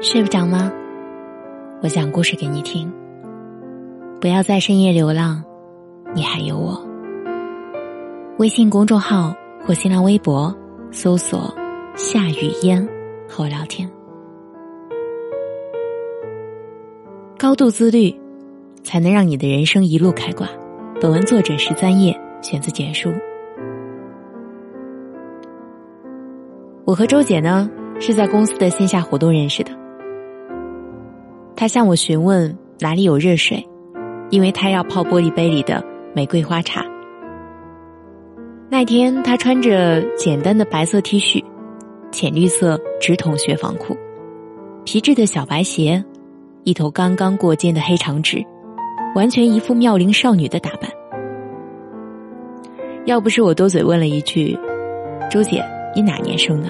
睡不着吗？我讲故事给你听。不要在深夜流浪，你还有我。微信公众号或新浪微博搜索“夏雨嫣”和我聊天。高度自律，才能让你的人生一路开挂。本文作者十三叶，选自简书。我和周姐呢是在公司的线下活动认识的。他向我询问哪里有热水，因为他要泡玻璃杯里的玫瑰花茶。那天他穿着简单的白色 T 恤，浅绿色直筒雪纺裤，皮质的小白鞋，一头刚刚过肩的黑长直，完全一副妙龄少女的打扮。要不是我多嘴问了一句：“周姐，你哪年生的？”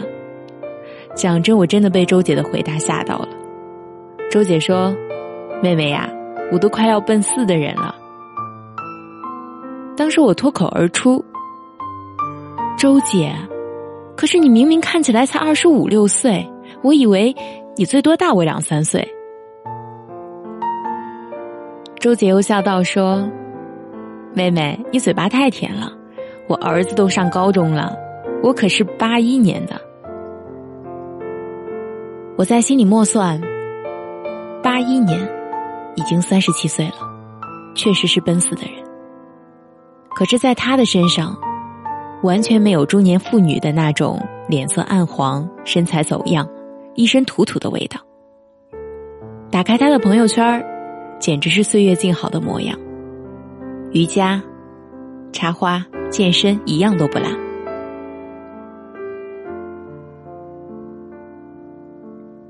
讲真，我真的被周姐的回答吓到了。周姐说：“妹妹呀，我都快要奔四的人了。”当时我脱口而出：“周姐，可是你明明看起来才二十五六岁，我以为你最多大我两三岁。”周姐又笑道说：“妹妹，你嘴巴太甜了，我儿子都上高中了，我可是八一年的。”我在心里默算。八一年，已经三十七岁了，确实是奔四的人。可是，在他的身上，完全没有中年妇女的那种脸色暗黄、身材走样、一身土土的味道。打开他的朋友圈简直是岁月静好的模样。瑜伽、插花、健身，一样都不落。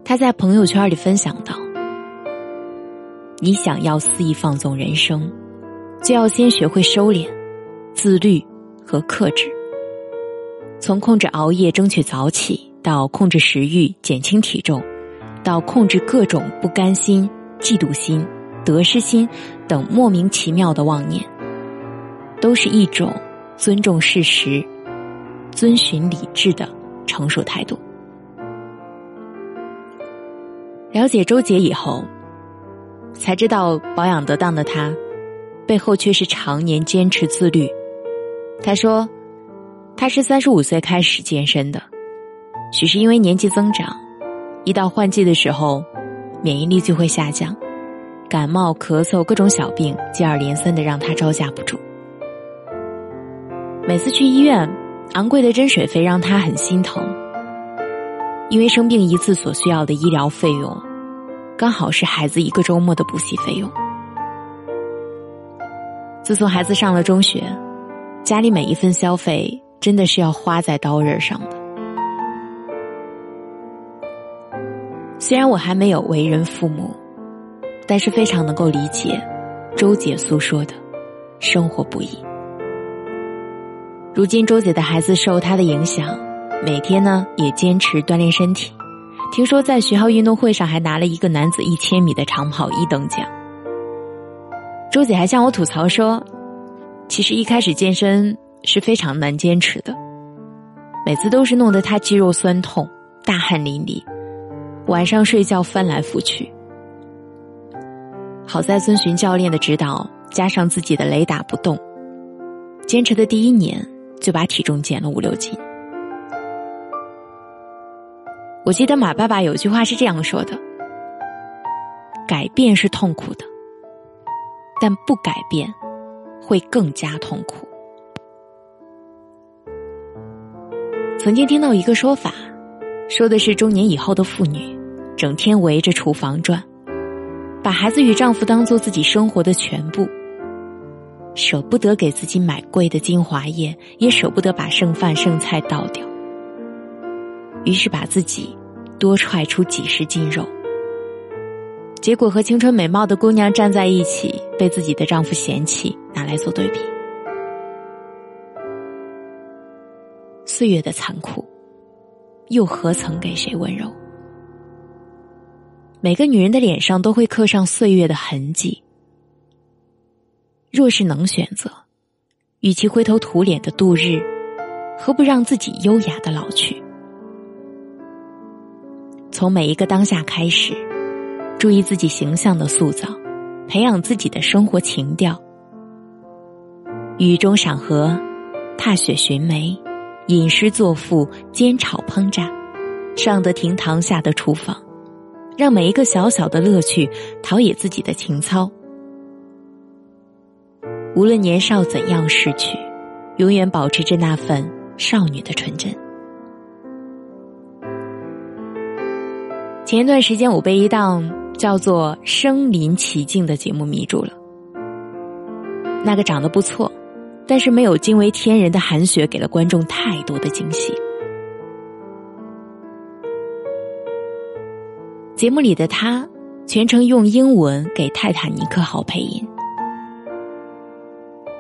他在朋友圈里分享道。你想要肆意放纵人生，就要先学会收敛、自律和克制。从控制熬夜争取早起，到控制食欲减轻体重，到控制各种不甘心、嫉妒心、得失心等莫名其妙的妄念，都是一种尊重事实、遵循理智的成熟态度。了解周杰以后。才知道保养得当的他，背后却是常年坚持自律。他说，他是三十五岁开始健身的，许是因为年纪增长，一到换季的时候，免疫力就会下降，感冒、咳嗽各种小病接二连三的让他招架不住。每次去医院，昂贵的针水费让他很心疼，因为生病一次所需要的医疗费用。刚好是孩子一个周末的补习费用。自从孩子上了中学，家里每一份消费真的是要花在刀刃上的。虽然我还没有为人父母，但是非常能够理解周姐诉说的生活不易。如今周姐的孩子受她的影响，每天呢也坚持锻炼身体。听说在学校运动会上还拿了一个男子一千米的长跑一等奖。周姐还向我吐槽说，其实一开始健身是非常难坚持的，每次都是弄得她肌肉酸痛、大汗淋漓，晚上睡觉翻来覆去。好在遵循教练的指导，加上自己的雷打不动，坚持的第一年就把体重减了五六斤。我记得马爸爸有句话是这样说的：“改变是痛苦的，但不改变会更加痛苦。”曾经听到一个说法，说的是中年以后的妇女，整天围着厨房转，把孩子与丈夫当做自己生活的全部，舍不得给自己买贵的精华液，也舍不得把剩饭剩菜倒掉。于是把自己多踹出几十斤肉，结果和青春美貌的姑娘站在一起，被自己的丈夫嫌弃，拿来做对比。岁月的残酷，又何曾给谁温柔？每个女人的脸上都会刻上岁月的痕迹。若是能选择，与其灰头土脸的度日，何不让自己优雅的老去？从每一个当下开始，注意自己形象的塑造，培养自己的生活情调。雨中赏荷，踏雪寻梅，吟诗作赋，煎炒烹炸，上得厅堂，下得厨房，让每一个小小的乐趣陶冶自己的情操。无论年少怎样逝去，永远保持着那份少女的纯真。前一段时间，我被一档叫做《身临其境》的节目迷住了。那个长得不错，但是没有惊为天人的韩雪，给了观众太多的惊喜。节目里的她，全程用英文给《泰坦尼克号》配音。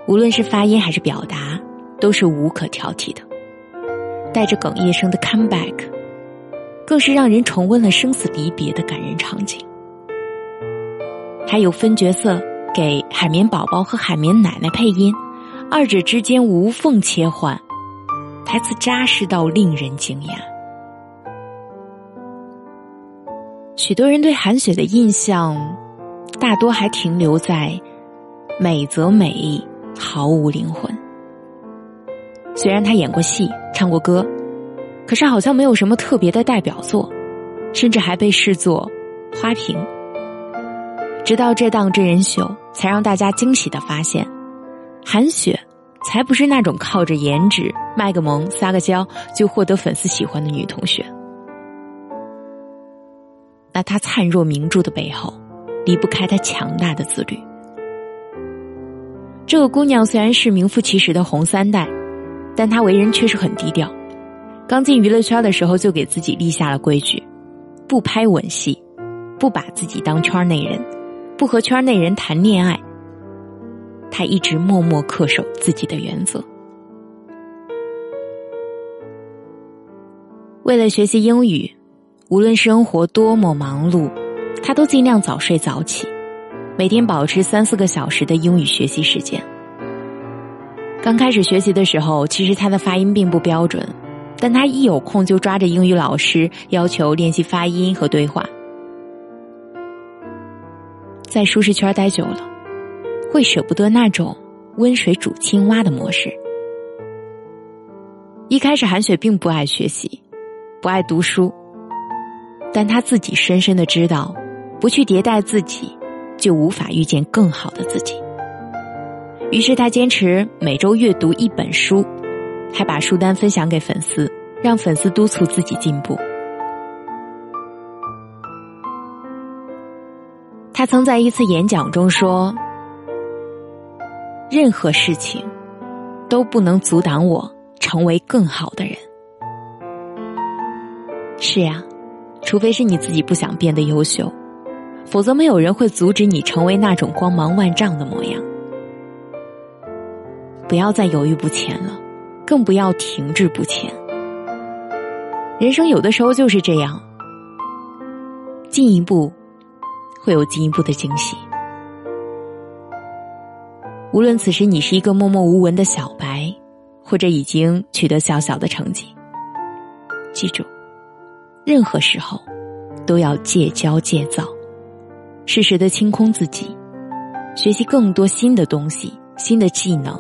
无论是发音还是表达，都是无可挑剔的。带着哽咽声的 comeback，更是让人重温了生死离别的感人场景。还有分角色给海绵宝宝和海绵奶奶配音，二者之间无缝切换，台词扎实到令人惊讶。许多人对韩雪的印象，大多还停留在美则美。毫无灵魂。虽然他演过戏、唱过歌，可是好像没有什么特别的代表作，甚至还被视作花瓶。直到这档真人秀，才让大家惊喜的发现，韩雪才不是那种靠着颜值卖个萌、撒个娇就获得粉丝喜欢的女同学。那她灿若明珠的背后，离不开她强大的自律。这个姑娘虽然是名副其实的红三代，但她为人却是很低调。刚进娱乐圈的时候，就给自己立下了规矩：不拍吻戏，不把自己当圈内人，不和圈内人谈恋爱。他一直默默恪守自己的原则。为了学习英语，无论生活多么忙碌，他都尽量早睡早起。每天保持三四个小时的英语学习时间。刚开始学习的时候，其实他的发音并不标准，但他一有空就抓着英语老师要求练习发音和对话。在舒适圈待久了，会舍不得那种温水煮青蛙的模式。一开始，韩雪并不爱学习，不爱读书，但他自己深深的知道，不去迭代自己。就无法遇见更好的自己。于是他坚持每周阅读一本书，还把书单分享给粉丝，让粉丝督促自己进步。他曾在一次演讲中说：“任何事情都不能阻挡我成为更好的人。”是呀，除非是你自己不想变得优秀。否则，没有人会阻止你成为那种光芒万丈的模样。不要再犹豫不前了，更不要停滞不前。人生有的时候就是这样，进一步会有进一步的惊喜。无论此时你是一个默默无闻的小白，或者已经取得小小的成绩，记住，任何时候都要戒骄戒躁。适时的清空自己，学习更多新的东西、新的技能，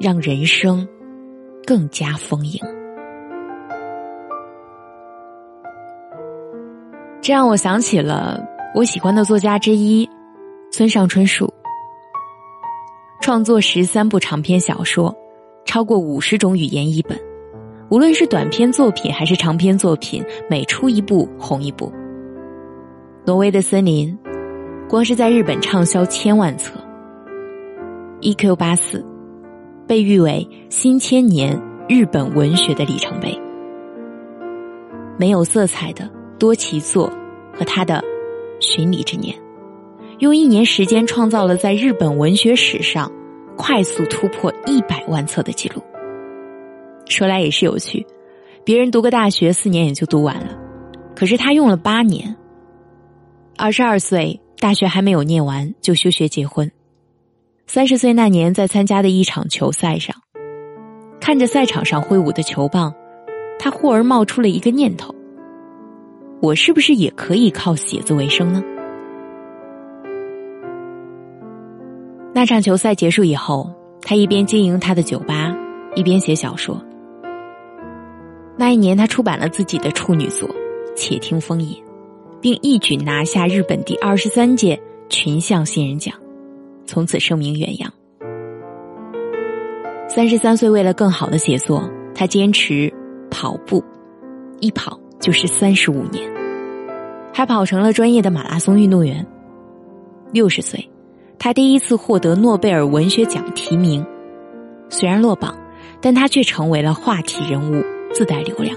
让人生更加丰盈。这让我想起了我喜欢的作家之一村上春树，创作十三部长篇小说，超过五十种语言译本，无论是短篇作品还是长篇作品，每出一部红一部。挪威的森林。光是在日本畅销千万册，《E.Q. 八四》被誉为新千年日本文学的里程碑。没有色彩的多奇作和他的《寻礼之年》，用一年时间创造了在日本文学史上快速突破一百万册的记录。说来也是有趣，别人读个大学四年也就读完了，可是他用了八年。二十二岁。大学还没有念完就休学结婚，三十岁那年在参加的一场球赛上，看着赛场上挥舞的球棒，他忽而冒出了一个念头：我是不是也可以靠写字为生呢？那场球赛结束以后，他一边经营他的酒吧，一边写小说。那一年，他出版了自己的处女作《且听风吟》，并一举拿下日本第二十三届群像新人奖，从此声名远扬。三十三岁，为了更好的写作，他坚持跑步，一跑就是三十五年，还跑成了专业的马拉松运动员。六十岁，他第一次获得诺贝尔文学奖提名，虽然落榜，但他却成为了话题人物。自带流量，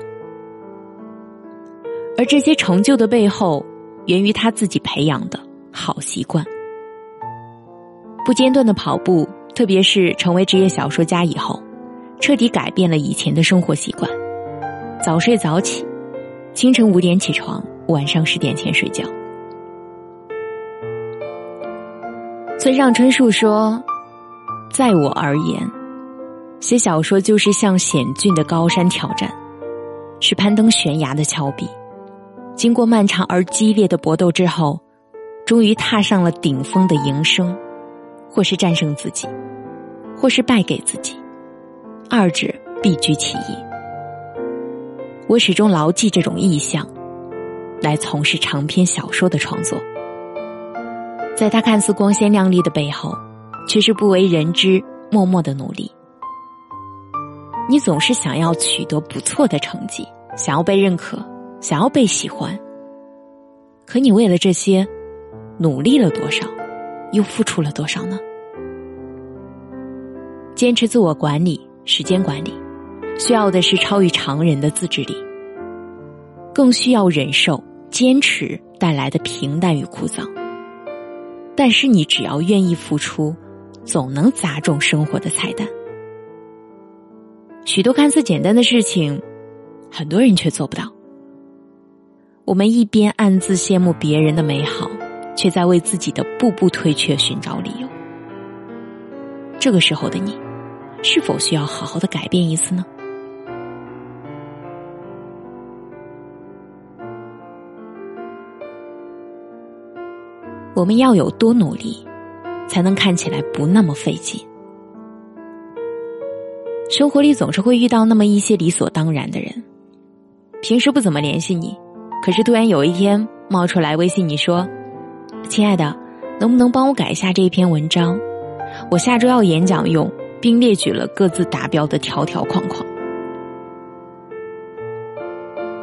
而这些成就的背后，源于他自己培养的好习惯。不间断的跑步，特别是成为职业小说家以后，彻底改变了以前的生活习惯：早睡早起，清晨五点起床，晚上十点前睡觉。村上春树说：“在我而言。”写小说就是向险峻的高山挑战，是攀登悬崖的峭壁。经过漫长而激烈的搏斗之后，终于踏上了顶峰的营生，或是战胜自己，或是败给自己，二者必居其一。我始终牢记这种意向，来从事长篇小说的创作。在他看似光鲜亮丽的背后，却是不为人知、默默的努力。你总是想要取得不错的成绩，想要被认可，想要被喜欢。可你为了这些，努力了多少，又付出了多少呢？坚持自我管理、时间管理，需要的是超于常人的自制力，更需要忍受坚持带来的平淡与枯燥。但是你只要愿意付出，总能砸中生活的彩蛋。许多看似简单的事情，很多人却做不到。我们一边暗自羡慕别人的美好，却在为自己的步步退却寻找理由。这个时候的你，是否需要好好的改变一次呢？我们要有多努力，才能看起来不那么费劲？生活里总是会遇到那么一些理所当然的人，平时不怎么联系你，可是突然有一天冒出来微信你说：“亲爱的，能不能帮我改一下这一篇文章？我下周要演讲用，并列举了各自达标的条条框框。”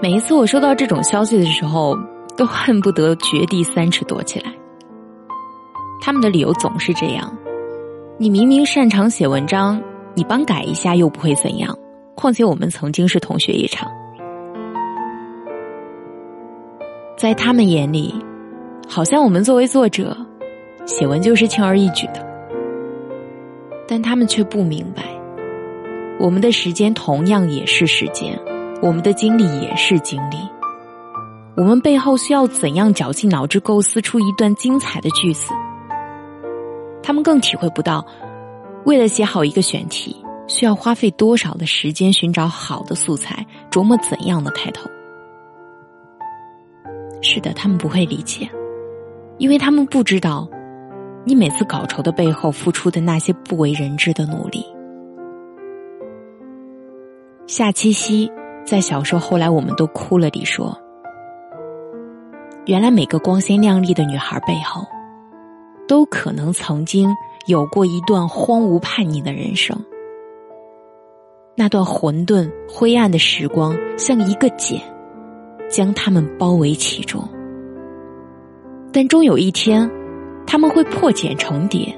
每一次我收到这种消息的时候，都恨不得掘地三尺躲起来。他们的理由总是这样：你明明擅长写文章。你帮改一下又不会怎样，况且我们曾经是同学一场。在他们眼里，好像我们作为作者，写文就是轻而易举的，但他们却不明白，我们的时间同样也是时间，我们的精力也是精力，我们背后需要怎样绞尽脑汁构思出一段精彩的句子，他们更体会不到。为了写好一个选题，需要花费多少的时间寻找好的素材，琢磨怎样的开头？是的，他们不会理解，因为他们不知道，你每次稿酬的背后付出的那些不为人知的努力。夏七夕在小说《后来我们都哭了》里说：“原来每个光鲜亮丽的女孩背后，都可能曾经。”有过一段荒芜叛逆的人生，那段混沌灰暗的时光像一个茧，将他们包围其中。但终有一天，他们会破茧成蝶。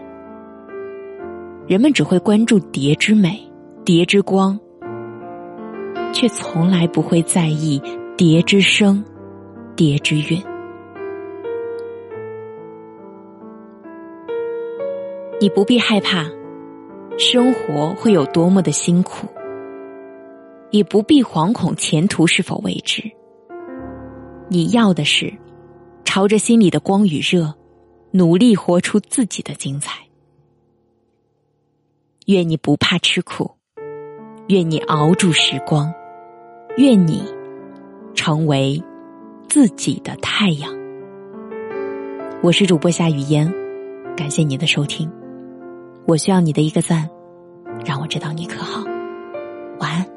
人们只会关注蝶之美、蝶之光，却从来不会在意蝶之声、蝶之韵。你不必害怕，生活会有多么的辛苦，也不必惶恐前途是否未知。你要的是，朝着心里的光与热，努力活出自己的精彩。愿你不怕吃苦，愿你熬住时光，愿你成为自己的太阳。我是主播夏雨嫣，感谢你的收听。我需要你的一个赞，让我知道你可好。晚安